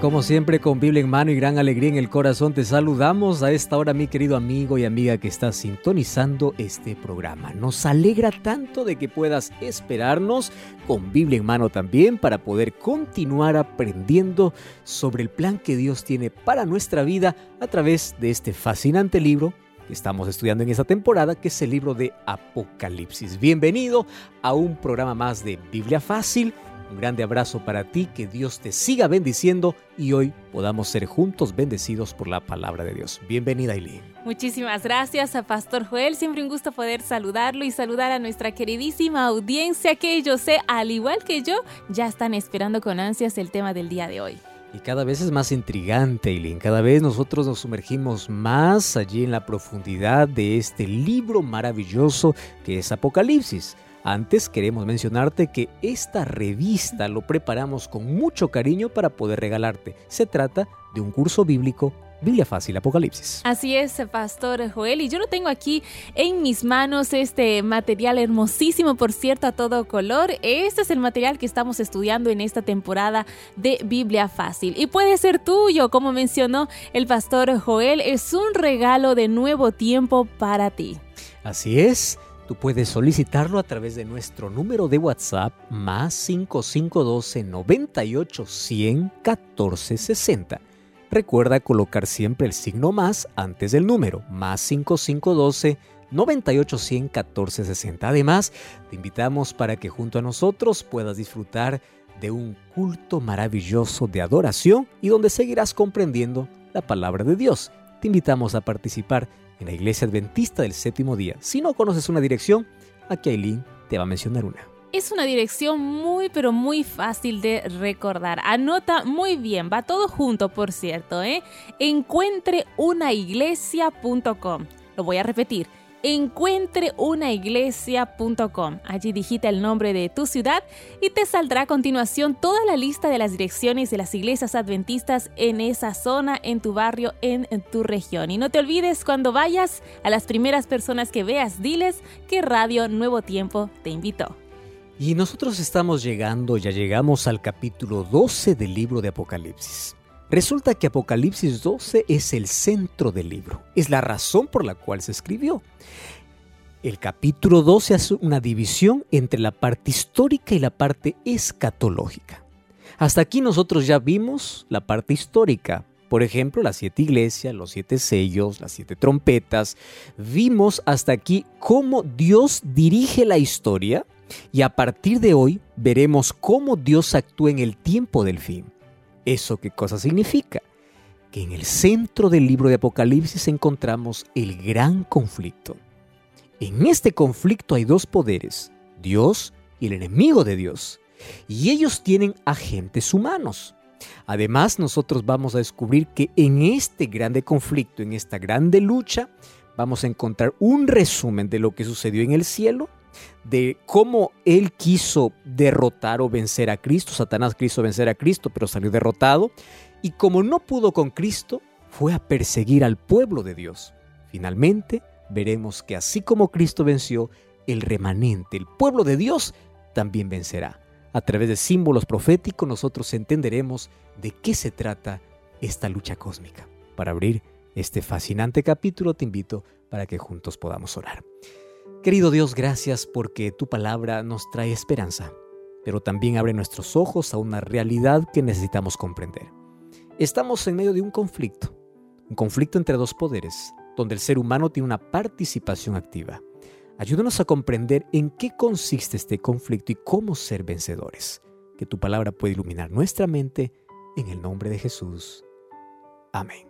Como siempre, con Biblia en mano y gran alegría en el corazón, te saludamos a esta hora, mi querido amigo y amiga que está sintonizando este programa. Nos alegra tanto de que puedas esperarnos con Biblia en mano también para poder continuar aprendiendo sobre el plan que Dios tiene para nuestra vida a través de este fascinante libro que estamos estudiando en esta temporada, que es el libro de Apocalipsis. Bienvenido a un programa más de Biblia Fácil un grande abrazo para ti, que Dios te siga bendiciendo y hoy podamos ser juntos bendecidos por la palabra de Dios. Bienvenida, Eileen. Muchísimas gracias a Pastor Joel. Siempre un gusto poder saludarlo y saludar a nuestra queridísima audiencia que yo sé, al igual que yo, ya están esperando con ansias el tema del día de hoy. Y cada vez es más intrigante, Eileen. Cada vez nosotros nos sumergimos más allí en la profundidad de este libro maravilloso que es Apocalipsis. Antes queremos mencionarte que esta revista lo preparamos con mucho cariño para poder regalarte. Se trata de un curso bíblico Biblia Fácil Apocalipsis. Así es, Pastor Joel. Y yo lo tengo aquí en mis manos, este material hermosísimo, por cierto, a todo color. Este es el material que estamos estudiando en esta temporada de Biblia Fácil. Y puede ser tuyo, como mencionó el Pastor Joel. Es un regalo de nuevo tiempo para ti. Así es. Tú puedes solicitarlo a través de nuestro número de WhatsApp más 5512 98 100 14 60. Recuerda colocar siempre el signo más antes del número, más 5512 98 100 14 60. Además, te invitamos para que junto a nosotros puedas disfrutar de un culto maravilloso de adoración y donde seguirás comprendiendo la palabra de Dios. Te invitamos a participar en la Iglesia Adventista del Séptimo Día. Si no conoces una dirección, aquí Aileen te va a mencionar una. Es una dirección muy pero muy fácil de recordar. Anota muy bien, va todo junto por cierto, ¿eh? Encuentreunaiglesia.com. Lo voy a repetir encuentreunaiglesia.com. Allí digita el nombre de tu ciudad y te saldrá a continuación toda la lista de las direcciones de las iglesias adventistas en esa zona, en tu barrio, en tu región. Y no te olvides cuando vayas a las primeras personas que veas, diles que Radio Nuevo Tiempo te invitó. Y nosotros estamos llegando, ya llegamos al capítulo 12 del libro de Apocalipsis. Resulta que Apocalipsis 12 es el centro del libro, es la razón por la cual se escribió. El capítulo 12 hace una división entre la parte histórica y la parte escatológica. Hasta aquí nosotros ya vimos la parte histórica, por ejemplo, las siete iglesias, los siete sellos, las siete trompetas. Vimos hasta aquí cómo Dios dirige la historia y a partir de hoy veremos cómo Dios actúa en el tiempo del fin. ¿Eso qué cosa significa? Que en el centro del libro de Apocalipsis encontramos el gran conflicto. En este conflicto hay dos poderes, Dios y el enemigo de Dios, y ellos tienen agentes humanos. Además, nosotros vamos a descubrir que en este grande conflicto, en esta grande lucha, vamos a encontrar un resumen de lo que sucedió en el cielo de cómo él quiso derrotar o vencer a Cristo. Satanás quiso vencer a Cristo, pero salió derrotado. Y como no pudo con Cristo, fue a perseguir al pueblo de Dios. Finalmente, veremos que así como Cristo venció, el remanente, el pueblo de Dios, también vencerá. A través de símbolos proféticos nosotros entenderemos de qué se trata esta lucha cósmica. Para abrir este fascinante capítulo te invito para que juntos podamos orar. Querido Dios, gracias porque tu palabra nos trae esperanza, pero también abre nuestros ojos a una realidad que necesitamos comprender. Estamos en medio de un conflicto, un conflicto entre dos poderes, donde el ser humano tiene una participación activa. Ayúdanos a comprender en qué consiste este conflicto y cómo ser vencedores. Que tu palabra pueda iluminar nuestra mente en el nombre de Jesús. Amén.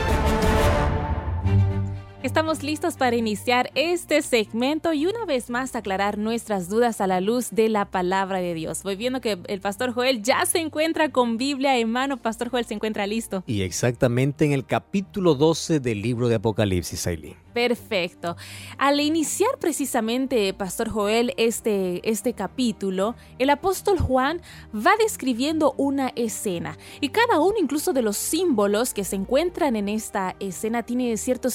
Estamos listos para iniciar este segmento y una vez más aclarar nuestras dudas a la luz de la palabra de Dios. Voy viendo que el pastor Joel ya se encuentra con Biblia en mano. Pastor Joel se encuentra listo. Y exactamente en el capítulo 12 del libro de Apocalipsis, Aileen. Perfecto. Al iniciar precisamente, Pastor Joel, este, este capítulo, el apóstol Juan va describiendo una escena y cada uno incluso de los símbolos que se encuentran en esta escena tiene ciertos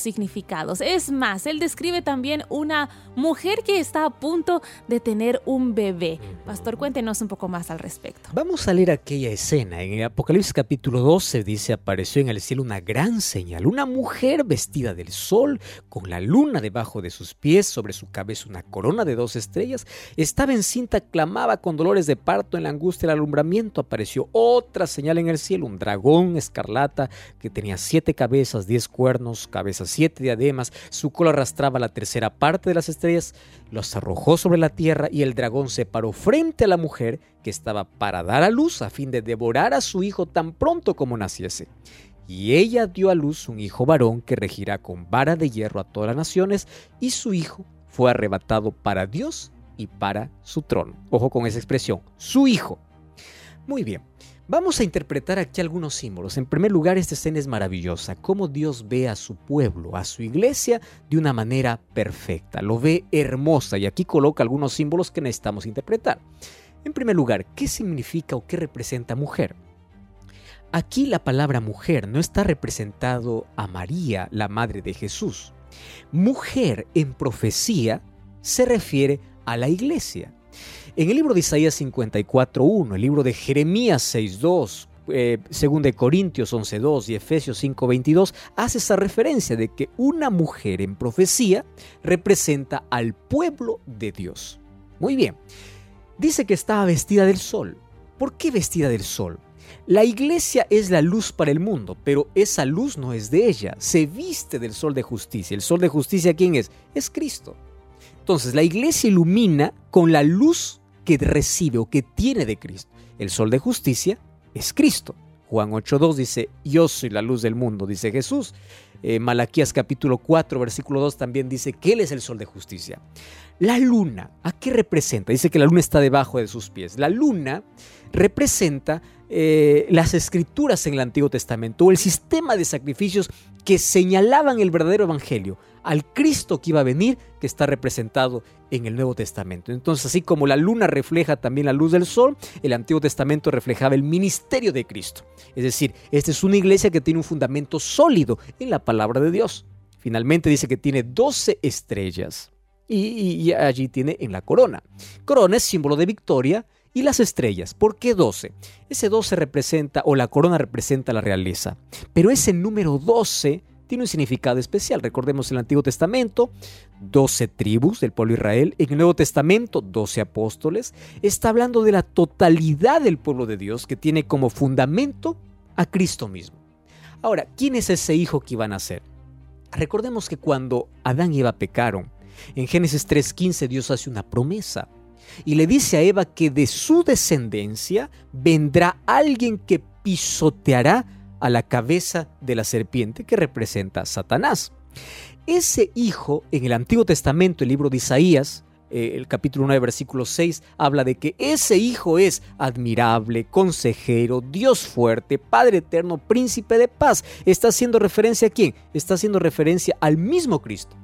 Es más, él describe también una mujer que está a punto de tener un bebé. Pastor, cuéntenos un poco más al respecto. Vamos a leer aquella escena. En el Apocalipsis capítulo 12 dice, apareció en el cielo una gran señal, una mujer vestida del sol con la luna debajo de sus pies, sobre su cabeza una corona de dos estrellas, estaba encinta, clamaba con dolores de parto en la angustia del alumbramiento. Apareció otra señal en el cielo, un dragón escarlata que tenía siete cabezas, diez cuernos, cabezas siete diademas, su cola arrastraba la tercera parte de las estrellas, los arrojó sobre la tierra y el dragón se paró frente a la mujer que estaba para dar a luz a fin de devorar a su hijo tan pronto como naciese y ella dio a luz un hijo varón que regirá con vara de hierro a todas las naciones, y su hijo fue arrebatado para Dios y para su trono. Ojo con esa expresión, su hijo. Muy bien, vamos a interpretar aquí algunos símbolos. En primer lugar, esta escena es maravillosa, cómo Dios ve a su pueblo, a su iglesia, de una manera perfecta, lo ve hermosa, y aquí coloca algunos símbolos que necesitamos interpretar. En primer lugar, ¿qué significa o qué representa mujer? Aquí la palabra mujer no está representado a María, la madre de Jesús. Mujer en profecía se refiere a la iglesia. En el libro de Isaías 54.1, el libro de Jeremías 6.2, eh, según de Corintios 11.2 y Efesios 5.22, hace esa referencia de que una mujer en profecía representa al pueblo de Dios. Muy bien, dice que estaba vestida del sol. ¿Por qué vestida del sol? La iglesia es la luz para el mundo, pero esa luz no es de ella, se viste del sol de justicia. ¿El sol de justicia quién es? Es Cristo. Entonces la iglesia ilumina con la luz que recibe o que tiene de Cristo. El sol de justicia es Cristo. Juan 8.2 dice, yo soy la luz del mundo, dice Jesús. Eh, Malaquías capítulo 4, versículo 2 también dice que Él es el sol de justicia. La luna, ¿a qué representa? Dice que la luna está debajo de sus pies. La luna representa eh, las escrituras en el Antiguo Testamento o el sistema de sacrificios que señalaban el verdadero evangelio al Cristo que iba a venir, que está representado en el Nuevo Testamento. Entonces, así como la luna refleja también la luz del sol, el Antiguo Testamento reflejaba el ministerio de Cristo. Es decir, esta es una iglesia que tiene un fundamento sólido en la palabra de Dios. Finalmente dice que tiene 12 estrellas y, allí tiene en la corona. Corona es símbolo de victoria, y las estrellas. ¿Por qué 12? Ese 12 representa, o la corona representa la realeza. Pero ese número 12 tiene un significado especial. Recordemos el Antiguo Testamento, 12 tribus del pueblo de Israel. En el Nuevo Testamento, 12 apóstoles. Está hablando de la totalidad del pueblo de Dios que tiene como fundamento a Cristo mismo. Ahora, ¿quién es ese hijo que iban a ser? Recordemos que cuando Adán y Eva pecaron, en Génesis 3.15 Dios hace una promesa y le dice a Eva que de su descendencia vendrá alguien que pisoteará a la cabeza de la serpiente que representa a Satanás. Ese hijo, en el Antiguo Testamento, el libro de Isaías, eh, el capítulo 9, versículo 6, habla de que ese hijo es admirable, consejero, Dios fuerte, Padre eterno, príncipe de paz. ¿Está haciendo referencia a quién? Está haciendo referencia al mismo Cristo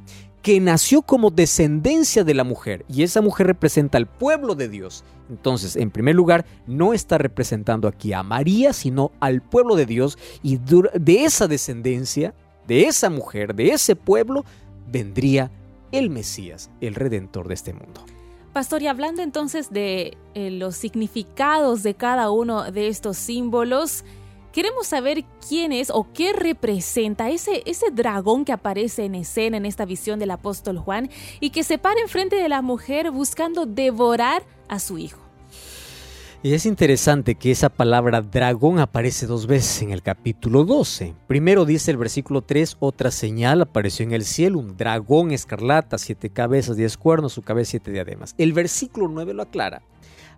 que nació como descendencia de la mujer y esa mujer representa al pueblo de Dios. Entonces, en primer lugar, no está representando aquí a María, sino al pueblo de Dios y de esa descendencia, de esa mujer, de ese pueblo, vendría el Mesías, el redentor de este mundo. Pastor, y hablando entonces de eh, los significados de cada uno de estos símbolos, Queremos saber quién es o qué representa ese, ese dragón que aparece en escena en esta visión del apóstol Juan y que se para enfrente de la mujer buscando devorar a su hijo. Y es interesante que esa palabra dragón aparece dos veces en el capítulo 12. Primero dice el versículo 3, otra señal apareció en el cielo, un dragón escarlata, siete cabezas, diez cuernos, su cabeza siete diademas. El versículo 9 lo aclara.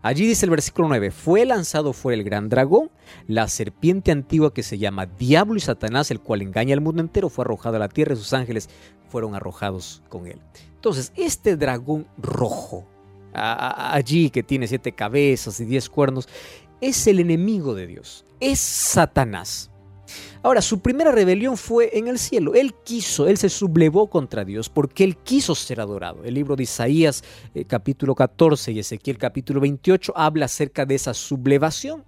Allí dice el versículo 9, fue lanzado fuera el gran dragón, la serpiente antigua que se llama Diablo y Satanás, el cual engaña al mundo entero, fue arrojado a la tierra y sus ángeles fueron arrojados con él. Entonces, este dragón rojo, allí que tiene siete cabezas y diez cuernos, es el enemigo de Dios, es Satanás. Ahora, su primera rebelión fue en el cielo. Él quiso, él se sublevó contra Dios porque él quiso ser adorado. El libro de Isaías eh, capítulo 14 y Ezequiel capítulo 28 habla acerca de esa sublevación.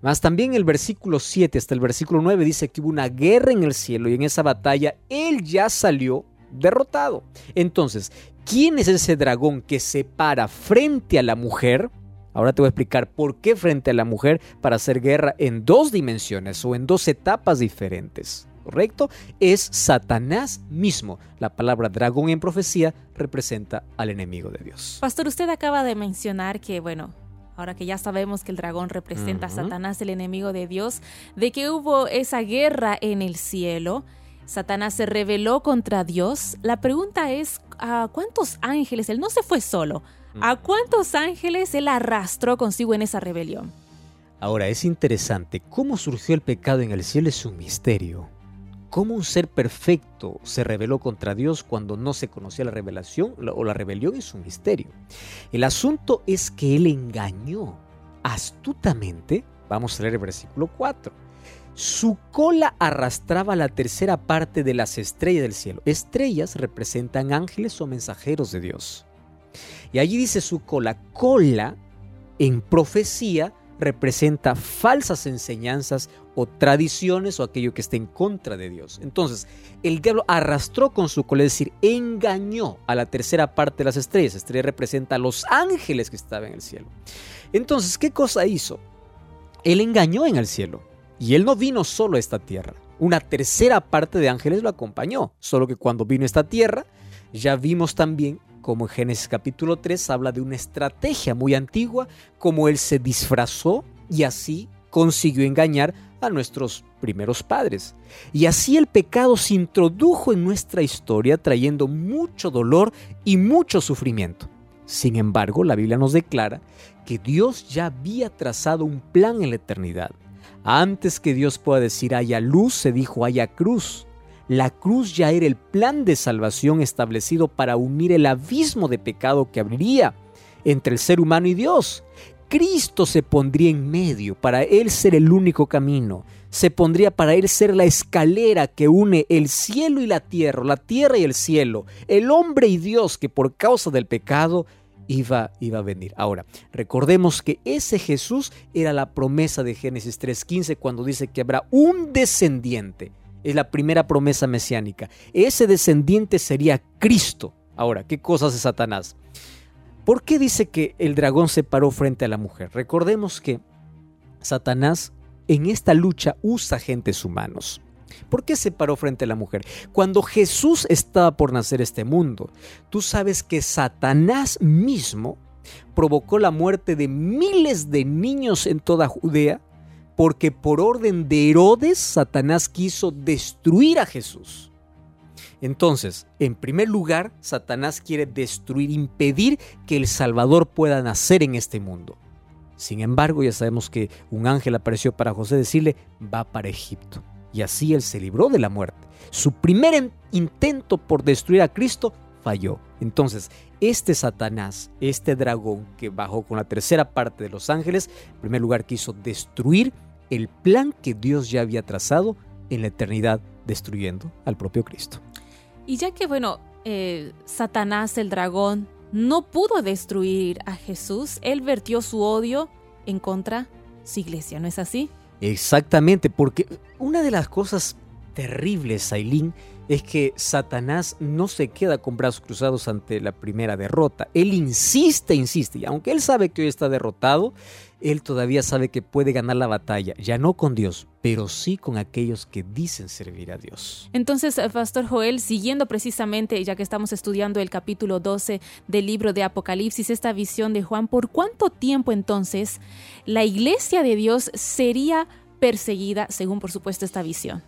Más también el versículo 7 hasta el versículo 9 dice que hubo una guerra en el cielo y en esa batalla él ya salió derrotado. Entonces, ¿quién es ese dragón que se para frente a la mujer? Ahora te voy a explicar por qué frente a la mujer para hacer guerra en dos dimensiones o en dos etapas diferentes. ¿Correcto? Es Satanás mismo. La palabra dragón en profecía representa al enemigo de Dios. Pastor, usted acaba de mencionar que, bueno, ahora que ya sabemos que el dragón representa a Satanás, el enemigo de Dios, de que hubo esa guerra en el cielo. Satanás se rebeló contra Dios. La pregunta es, ¿a cuántos ángeles? Él no se fue solo. ¿A cuántos ángeles él arrastró consigo en esa rebelión? Ahora, es interesante, cómo surgió el pecado en el cielo es un misterio. ¿Cómo un ser perfecto se rebeló contra Dios cuando no se conocía la revelación o la rebelión es un misterio? El asunto es que él engañó astutamente, vamos a leer el versículo 4. Su cola arrastraba la tercera parte de las estrellas del cielo. Estrellas representan ángeles o mensajeros de Dios. Y allí dice su cola. Cola en profecía representa falsas enseñanzas o tradiciones o aquello que esté en contra de Dios. Entonces, el diablo arrastró con su cola, es decir, engañó a la tercera parte de las estrellas. Estrella representa a los ángeles que estaban en el cielo. Entonces, ¿qué cosa hizo? Él engañó en el cielo. Y él no vino solo a esta tierra. Una tercera parte de ángeles lo acompañó. Solo que cuando vino a esta tierra, ya vimos también como en Génesis capítulo 3 habla de una estrategia muy antigua, como él se disfrazó y así consiguió engañar a nuestros primeros padres. Y así el pecado se introdujo en nuestra historia trayendo mucho dolor y mucho sufrimiento. Sin embargo, la Biblia nos declara que Dios ya había trazado un plan en la eternidad. Antes que Dios pueda decir haya luz, se dijo haya cruz. La cruz ya era el plan de salvación establecido para unir el abismo de pecado que abriría entre el ser humano y Dios. Cristo se pondría en medio para Él ser el único camino. Se pondría para Él ser la escalera que une el cielo y la tierra, la tierra y el cielo, el hombre y Dios que por causa del pecado iba, iba a venir. Ahora, recordemos que ese Jesús era la promesa de Génesis 3.15 cuando dice que habrá un descendiente es la primera promesa mesiánica. Ese descendiente sería Cristo. Ahora, ¿qué cosa hace Satanás? ¿Por qué dice que el dragón se paró frente a la mujer? Recordemos que Satanás en esta lucha usa agentes humanos. ¿Por qué se paró frente a la mujer? Cuando Jesús estaba por nacer este mundo, tú sabes que Satanás mismo provocó la muerte de miles de niños en toda Judea porque por orden de Herodes, Satanás quiso destruir a Jesús. Entonces, en primer lugar, Satanás quiere destruir, impedir que el Salvador pueda nacer en este mundo. Sin embargo, ya sabemos que un ángel apareció para José decirle, va para Egipto. Y así él se libró de la muerte. Su primer intento por destruir a Cristo falló. Entonces, este Satanás, este dragón que bajó con la tercera parte de los ángeles, en primer lugar quiso destruir el plan que Dios ya había trazado en la eternidad, destruyendo al propio Cristo. Y ya que, bueno, eh, Satanás, el dragón, no pudo destruir a Jesús, él vertió su odio en contra su iglesia, ¿no es así? Exactamente, porque una de las cosas terribles, Aileen, es que Satanás no se queda con brazos cruzados ante la primera derrota. Él insiste, insiste, y aunque él sabe que hoy está derrotado, él todavía sabe que puede ganar la batalla, ya no con Dios, pero sí con aquellos que dicen servir a Dios. Entonces, eh, Pastor Joel, siguiendo precisamente, ya que estamos estudiando el capítulo 12 del libro de Apocalipsis, esta visión de Juan, ¿por cuánto tiempo entonces la iglesia de Dios sería perseguida según, por supuesto, esta visión?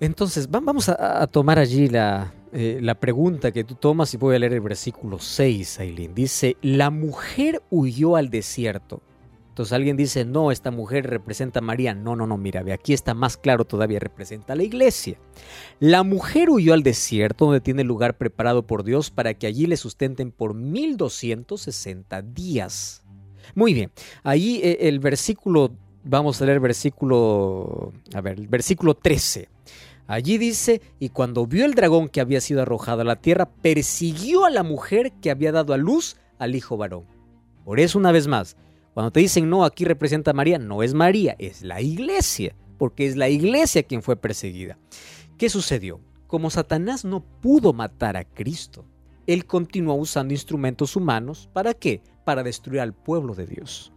Entonces, vamos a, tomar allí la, eh, la, pregunta que tú tomas y voy a leer el versículo 6, Aileen. Dice, la mujer huyó al desierto Entonces alguien dice, no, esta mujer representa a María. No, no, no, mira, aquí está más claro todavía, representa a la iglesia. La mujer huyó al desierto donde tiene lugar preparado por Dios para que allí le sustenten por 1260 días. Muy bien, ahí eh, el versículo, vamos a leer el versículo, a ver, el versículo 13. Allí dice, y cuando vio el dragón que había sido arrojado a la tierra, persiguió a la mujer que había dado a luz al hijo varón. Por eso una vez más, cuando te dicen no, aquí representa a María, no es María, es la iglesia, porque es la iglesia quien fue perseguida. ¿Qué sucedió? Como Satanás no pudo matar a Cristo, él continuó usando instrumentos humanos, ¿para qué? Para destruir al pueblo de Dios.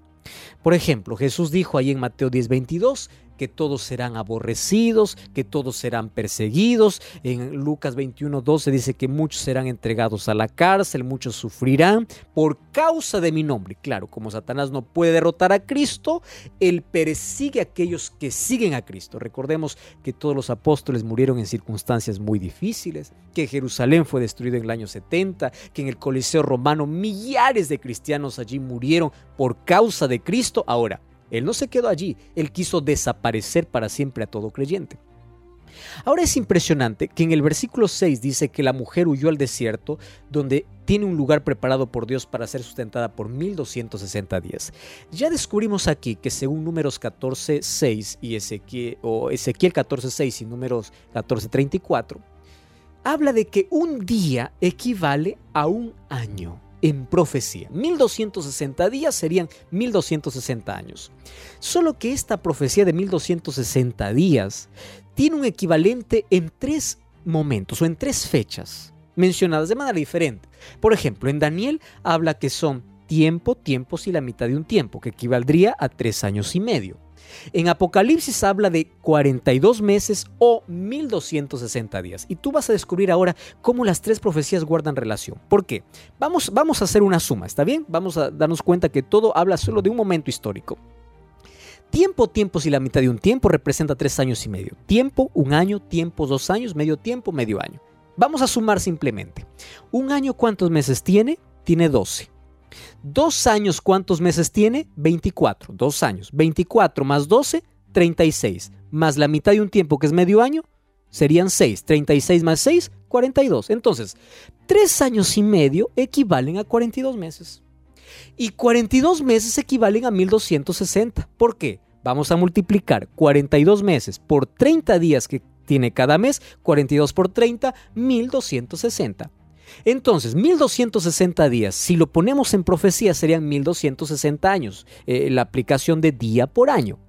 Por ejemplo, Jesús dijo ahí en Mateo 10:22, que todos serán aborrecidos, que todos serán perseguidos. En Lucas 21, 12 dice que muchos serán entregados a la cárcel, muchos sufrirán por causa de mi nombre. Claro, como Satanás no puede derrotar a Cristo, él persigue a aquellos que siguen a Cristo. Recordemos que todos los apóstoles murieron en circunstancias muy difíciles, que Jerusalén fue destruido en el año 70, que en el Coliseo romano millares de cristianos allí murieron por causa de Cristo. Ahora, él no se quedó allí, él quiso desaparecer para siempre a todo creyente. Ahora es impresionante que en el versículo 6 dice que la mujer huyó al desierto, donde tiene un lugar preparado por Dios para ser sustentada por 1260 días. Ya descubrimos aquí que según números 14.6 y Ezequiel, o Ezequiel 14.6 y números 14.34, habla de que un día equivale a un año en profecía. 1260 días serían 1260 años. Solo que esta profecía de 1260 días tiene un equivalente en tres momentos o en tres fechas mencionadas de manera diferente. Por ejemplo, en Daniel habla que son tiempo, tiempos y la mitad de un tiempo, que equivaldría a tres años y medio. En Apocalipsis habla de 42 meses o 1260 días. Y tú vas a descubrir ahora cómo las tres profecías guardan relación. ¿Por qué? Vamos, vamos a hacer una suma, ¿está bien? Vamos a darnos cuenta que todo habla solo de un momento histórico. Tiempo, tiempos y la mitad de un tiempo representa tres años y medio. Tiempo, un año, tiempo, dos años, medio tiempo, medio año. Vamos a sumar simplemente. ¿Un año cuántos meses tiene? Tiene 12. Dos años, ¿cuántos meses tiene? 24. Dos años. 24 más 12, 36. Más la mitad de un tiempo que es medio año, serían 6. 36 más 6, 42. Entonces, tres años y medio equivalen a 42 meses. Y 42 meses equivalen a 1260. ¿Por qué? Vamos a multiplicar 42 meses por 30 días que tiene cada mes, 42 por 30, 1260. Entonces, 1260 días, si lo ponemos en profecía, serían 1260 años, eh, la aplicación de día por año.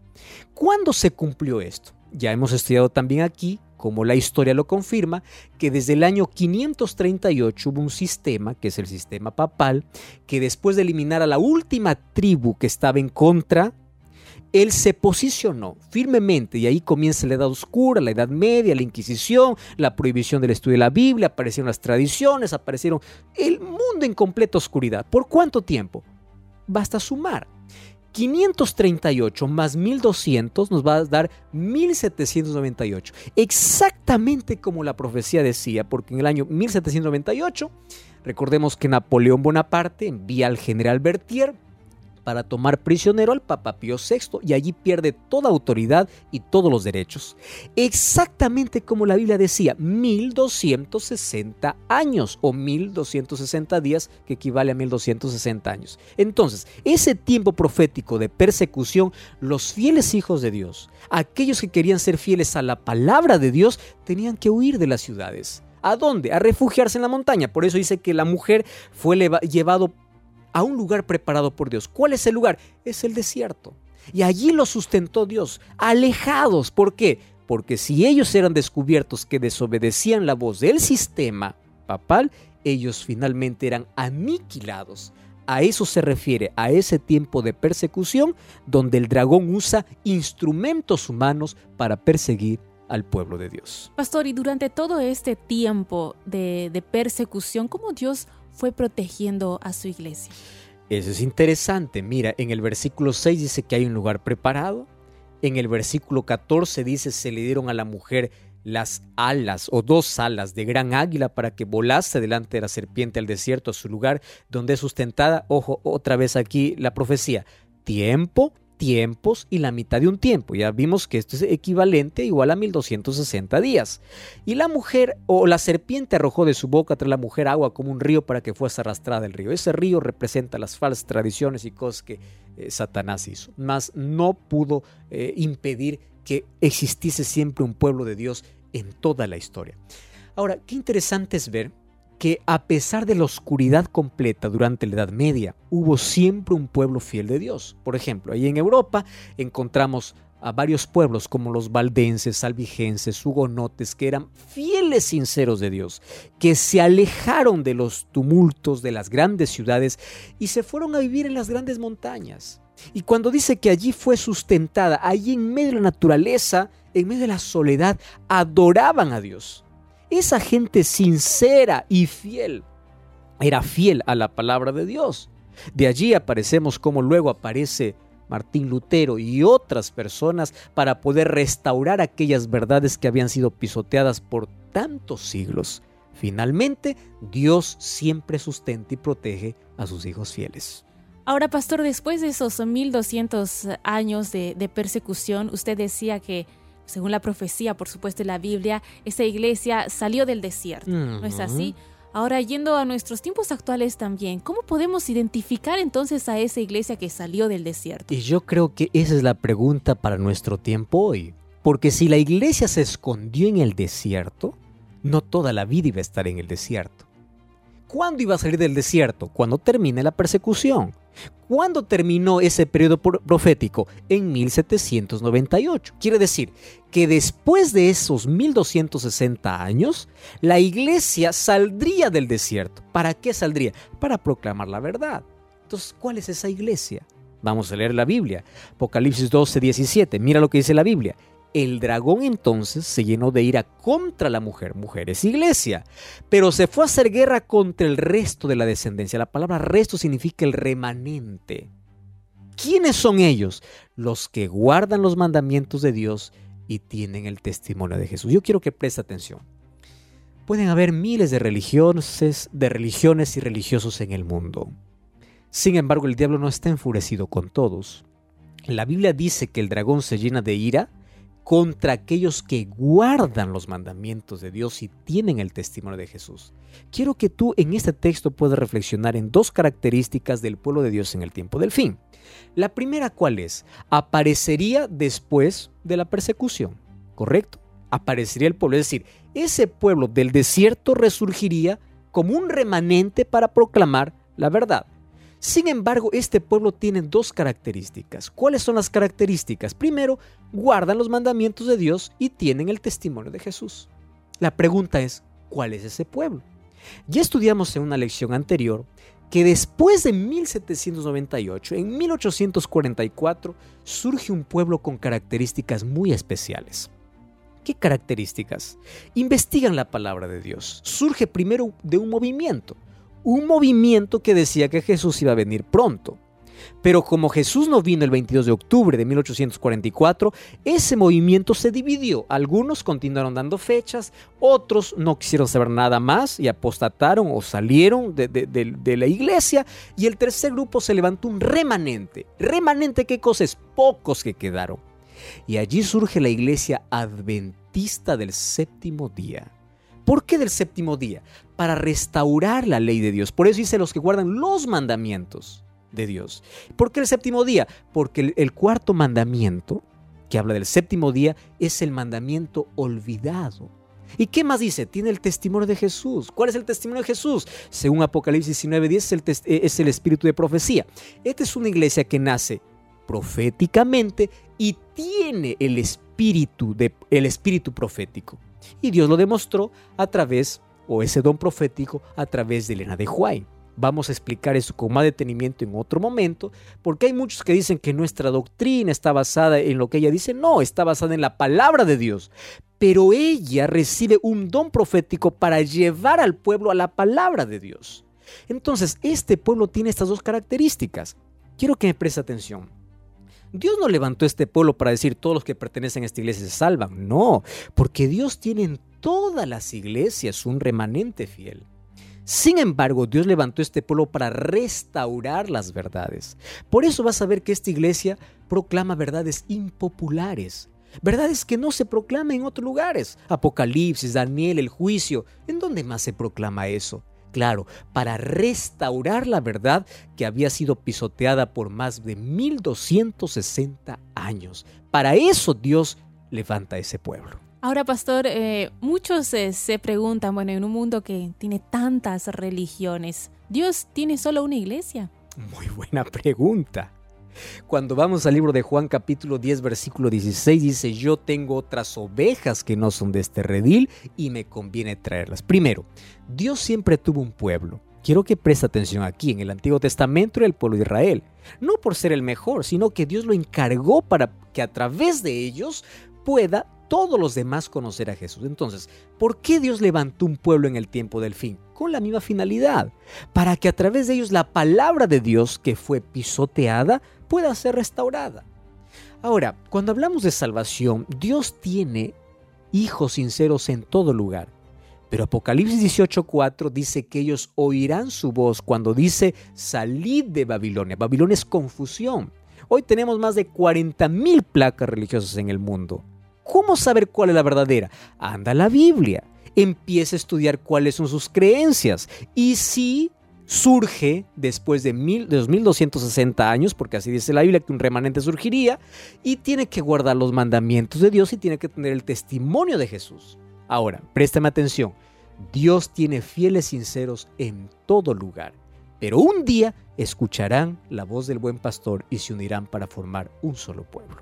¿Cuándo se cumplió esto? Ya hemos estudiado también aquí, como la historia lo confirma, que desde el año 538 hubo un sistema, que es el sistema papal, que después de eliminar a la última tribu que estaba en contra él se posicionó firmemente y ahí comienza la Edad Oscura, la Edad Media, la Inquisición, la prohibición del estudio de la Biblia, aparecieron las tradiciones, aparecieron el mundo en completa oscuridad. ¿Por cuánto tiempo? Basta sumar. 538 más 1200 nos va a dar 1798. Exactamente como la profecía decía, porque en el año 1798, recordemos que Napoleón Bonaparte envía al general Berthier para tomar prisionero al Papa Pío VI y allí pierde toda autoridad y todos los derechos. Exactamente como la Biblia decía, 1260 años o 1260 días que equivale a 1260 años. Entonces, ese tiempo profético de persecución, los fieles hijos de Dios, aquellos que querían ser fieles a la palabra de Dios, tenían que huir de las ciudades. ¿A dónde? A refugiarse en la montaña. Por eso dice que la mujer fue llevado a un lugar preparado por Dios. ¿Cuál es el lugar? Es el desierto. Y allí los sustentó Dios, alejados. ¿Por qué? Porque si ellos eran descubiertos que desobedecían la voz del sistema papal, ellos finalmente eran aniquilados. A eso se refiere, a ese tiempo de persecución donde el dragón usa instrumentos humanos para perseguir al pueblo de Dios. Pastor, y durante todo este tiempo de, de persecución, ¿cómo Dios fue protegiendo a su iglesia. Eso es interesante. Mira, en el versículo 6 dice que hay un lugar preparado. En el versículo 14 dice se le dieron a la mujer las alas o dos alas de gran águila para que volase delante de la serpiente al desierto a su lugar donde es sustentada, ojo, otra vez aquí la profecía, tiempo, tiempos y la mitad de un tiempo. Ya vimos que esto es equivalente igual a 1260 días. Y la mujer o la serpiente arrojó de su boca tras la mujer agua como un río para que fuese arrastrada el río. Ese río representa las falsas tradiciones y cosas que eh, Satanás hizo. Mas no pudo eh, impedir que existiese siempre un pueblo de Dios en toda la historia. Ahora, qué interesante es ver que a pesar de la oscuridad completa durante la Edad Media, hubo siempre un pueblo fiel de Dios. Por ejemplo, ahí en Europa encontramos a varios pueblos como los valdenses, salvigenses, hugonotes, que eran fieles sinceros de Dios, que se alejaron de los tumultos de las grandes ciudades y se fueron a vivir en las grandes montañas. Y cuando dice que allí fue sustentada, allí en medio de la naturaleza, en medio de la soledad, adoraban a Dios. Esa gente sincera y fiel era fiel a la palabra de Dios. De allí aparecemos como luego aparece Martín Lutero y otras personas para poder restaurar aquellas verdades que habían sido pisoteadas por tantos siglos. Finalmente, Dios siempre sustenta y protege a sus hijos fieles. Ahora, pastor, después de esos 1200 años de, de persecución, usted decía que según la profecía, por supuesto, de la Biblia, esa iglesia salió del desierto. ¿No es así? Ahora, yendo a nuestros tiempos actuales también, ¿cómo podemos identificar entonces a esa iglesia que salió del desierto? Y yo creo que esa es la pregunta para nuestro tiempo hoy. Porque si la iglesia se escondió en el desierto, no toda la vida iba a estar en el desierto. ¿Cuándo iba a salir del desierto? Cuando termine la persecución. ¿Cuándo terminó ese periodo profético? En 1798. Quiere decir que después de esos 1260 años, la iglesia saldría del desierto. ¿Para qué saldría? Para proclamar la verdad. Entonces, ¿cuál es esa iglesia? Vamos a leer la Biblia. Apocalipsis 12, 17. Mira lo que dice la Biblia. El dragón entonces se llenó de ira contra la mujer, mujer es iglesia, pero se fue a hacer guerra contra el resto de la descendencia. La palabra resto significa el remanente. ¿Quiénes son ellos? Los que guardan los mandamientos de Dios y tienen el testimonio de Jesús. Yo quiero que preste atención. Pueden haber miles de religiones, de religiones y religiosos en el mundo. Sin embargo, el diablo no está enfurecido con todos. La Biblia dice que el dragón se llena de ira contra aquellos que guardan los mandamientos de Dios y tienen el testimonio de Jesús. Quiero que tú en este texto puedas reflexionar en dos características del pueblo de Dios en el tiempo del fin. La primera, ¿cuál es? Aparecería después de la persecución, ¿correcto? Aparecería el pueblo, es decir, ese pueblo del desierto resurgiría como un remanente para proclamar la verdad. Sin embargo, este pueblo tiene dos características. ¿Cuáles son las características? Primero, guardan los mandamientos de Dios y tienen el testimonio de Jesús. La pregunta es, ¿cuál es ese pueblo? Ya estudiamos en una lección anterior que después de 1798, en 1844, surge un pueblo con características muy especiales. ¿Qué características? Investigan la palabra de Dios. Surge primero de un movimiento un movimiento que decía que Jesús iba a venir pronto. Pero como Jesús no vino el 22 de octubre de 1844, ese movimiento se dividió. Algunos continuaron dando fechas, otros no quisieron saber nada más y apostataron o salieron de, la iglesia. Y el tercer grupo se levantó un remanente. ¿Remanente qué cosas? Pocos que quedaron. Y allí surge la iglesia adventista del séptimo día. ¿Por qué del séptimo día? Para restaurar la ley de Dios. Por eso dice los que guardan los mandamientos de Dios. ¿Por qué el séptimo día? Porque el, cuarto mandamiento, que habla del séptimo día, es el mandamiento olvidado. ¿Y qué más dice? Tiene el testimonio de Jesús. ¿Cuál es el testimonio de Jesús? Según Apocalipsis 19:10 es el, es el espíritu de profecía. Esta es una iglesia que nace proféticamente y tiene el espíritu, de, el espíritu profético. Y Dios lo demostró a través, o ese don profético, a través de Elena de Huay. Vamos a explicar eso con más detenimiento en otro momento, porque hay muchos que dicen que nuestra doctrina está basada en lo que ella dice. No, está basada en la palabra de Dios. Pero ella recibe un don profético para llevar al pueblo a la palabra de Dios. Entonces, este pueblo tiene estas dos características. Quiero que me preste atención. Dios no levantó este pueblo para decir todos los que pertenecen a esta iglesia se salvan. No, porque Dios tiene en todas las iglesias un remanente fiel. Sin embargo, Dios levantó este pueblo para restaurar las verdades. Por eso vas a ver que esta iglesia proclama verdades impopulares, verdades que no se proclaman en otros lugares. Apocalipsis, Daniel, el juicio. ¿En dónde más se proclama eso? Claro, para restaurar la verdad que había sido pisoteada por más de 1260 años. Para eso Dios levanta ese pueblo. Ahora, pastor, eh, muchos eh, se preguntan, bueno, en un mundo que tiene tantas religiones, ¿Dios tiene solo una iglesia? Muy buena pregunta. Cuando vamos al libro de Juan capítulo 10 versículo 16 dice, yo tengo otras ovejas que no son de este redil y me conviene traerlas. Primero, Dios siempre tuvo un pueblo. Quiero que preste atención aquí, en el Antiguo Testamento era el pueblo de Israel. No por ser el mejor, sino que Dios lo encargó para que a través de ellos pueda todos los demás conocer a Jesús. Entonces, ¿por qué Dios levantó un pueblo en el tiempo del fin? Con la misma finalidad, para que a través de ellos la palabra de Dios que fue pisoteada pueda ser restaurada. Ahora, cuando hablamos de salvación, Dios tiene hijos sinceros en todo lugar. Pero Apocalipsis 18:4 dice que ellos oirán su voz cuando dice salid de Babilonia. Babilonia es confusión. Hoy tenemos más de 40.000 placas religiosas en el mundo. ¿Cómo saber cuál es la verdadera? Anda a la Biblia, empieza a estudiar cuáles son sus creencias y si surge después de, mil, de 2260 años, porque así dice la Biblia que un remanente surgiría, y tiene que guardar los mandamientos de Dios y tiene que tener el testimonio de Jesús. Ahora, préstame atención, Dios tiene fieles sinceros en todo lugar, pero un día escucharán la voz del buen pastor y se unirán para formar un solo pueblo.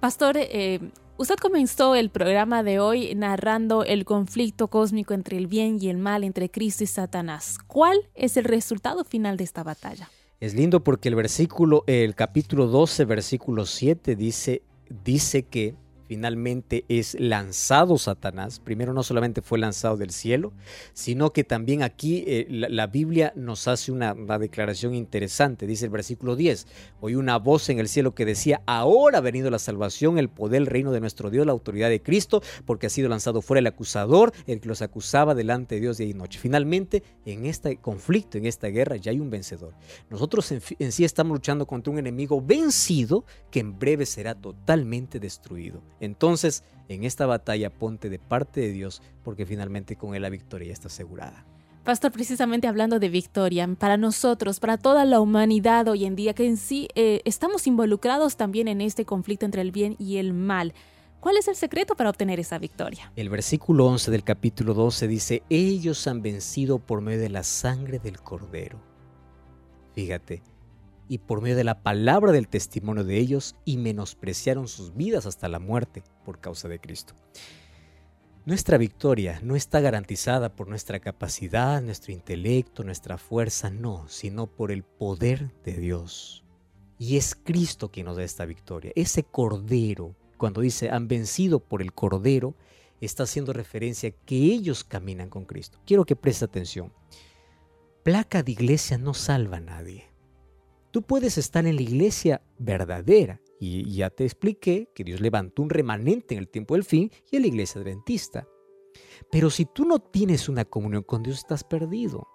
Pastor, eh, usted comenzó el programa de hoy narrando el conflicto cósmico entre el bien y el mal, entre Cristo y Satanás. ¿Cuál es el resultado final de esta batalla? Es lindo porque el versículo, el capítulo 12, versículo 7 dice, dice que finalmente es lanzado Satanás. Primero no solamente fue lanzado del cielo, sino que también aquí eh, la, Biblia nos hace una, declaración interesante. Dice el versículo 10, oí una voz en el cielo que decía, ahora ha venido la salvación, el poder, el reino de nuestro Dios, la autoridad de Cristo, porque ha sido lanzado fuera el acusador, el que los acusaba delante de Dios día y noche. Finalmente, en este conflicto, en esta guerra, ya hay un vencedor. Nosotros en, en sí estamos luchando contra un enemigo vencido que en breve será totalmente destruido. Entonces, en esta batalla ponte de parte de Dios porque finalmente con Él la victoria ya está asegurada. Pastor, precisamente hablando de victoria, para nosotros, para toda la humanidad hoy en día, que en sí eh, estamos involucrados también en este conflicto entre el bien y el mal. ¿Cuál es el secreto para obtener esa victoria? El versículo 11 del capítulo 12 dice, ellos han vencido por medio de la sangre del cordero. Fíjate, y por medio de la palabra del testimonio de ellos y menospreciaron sus vidas hasta la muerte por causa de Cristo. Nuestra victoria no está garantizada por nuestra capacidad, nuestro intelecto, nuestra fuerza, no, sino por el poder de Dios. Y es Cristo quien nos da esta victoria. Ese cordero, cuando dice han vencido por el cordero, está haciendo referencia a que ellos caminan con Cristo. Quiero que preste atención. Placa de iglesia no salva a nadie. Tú puedes estar en la iglesia verdadera. Y ya te expliqué que Dios levantó un remanente en el tiempo del fin y en la iglesia adventista. Pero si tú no tienes una comunión con Dios, estás perdido.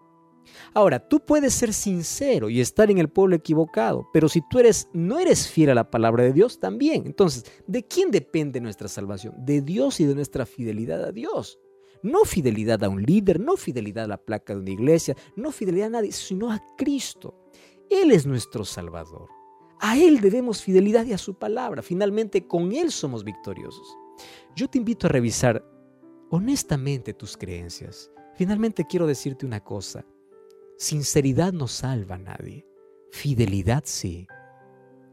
Ahora, tú puedes ser sincero y estar en el pueblo equivocado, pero si tú eres no eres fiel a la palabra de Dios también. Entonces, ¿de quién depende nuestra salvación? De Dios y de nuestra fidelidad a Dios. No fidelidad a un líder, no fidelidad a la placa de una iglesia, no fidelidad a nadie, sino a Cristo. Él es nuestro Salvador. A Él debemos fidelidad y a su palabra. Finalmente, con Él somos victoriosos. Yo te invito a revisar honestamente tus creencias. Finalmente quiero decirte una cosa. Sinceridad no salva a nadie. Fidelidad sí.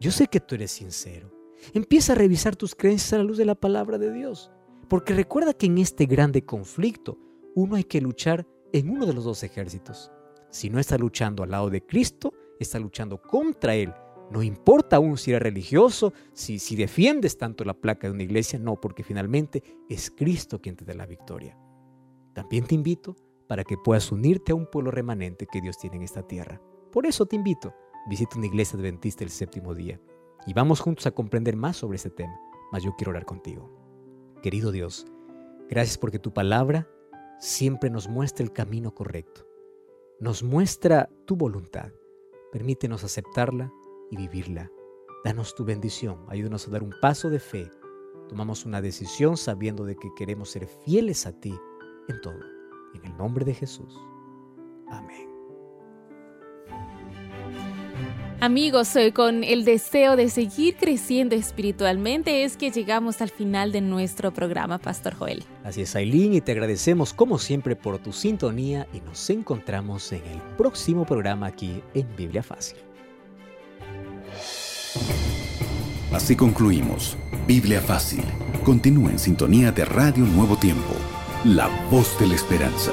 Yo sé que tú eres sincero. Empieza a revisar tus creencias a la luz de la palabra de Dios. Porque recuerda que en este grande conflicto uno hay que luchar en uno de los dos ejércitos. Si no está luchando al lado de Cristo, está luchando contra Él. No importa aún si eres religioso, si, si defiendes tanto la placa de una iglesia, no, porque finalmente es Cristo quien te da la victoria. También te invito para que puedas unirte a un pueblo remanente que Dios tiene en esta tierra. Por eso te invito, visita una iglesia adventista el séptimo día y vamos juntos a comprender más sobre este tema, mas yo quiero orar contigo. Querido Dios, gracias porque tu palabra siempre nos muestra el camino correcto. nos muestra tu voluntad. Permítenos aceptarla y vivirla. Danos tu bendición, ayúdanos a dar un paso de fe. Tomamos una decisión sabiendo de que queremos ser fieles a ti en todo. En el nombre de Jesús. Amén. Amigos, eh, con el deseo de seguir creciendo espiritualmente es que llegamos al final de nuestro programa, Pastor Joel. Así es, Aileen, y te agradecemos como siempre por tu sintonía y nos encontramos en el próximo programa aquí en Biblia Fácil. Así concluimos. Biblia Fácil. Continúa en sintonía de Radio Nuevo Tiempo, la voz de la esperanza.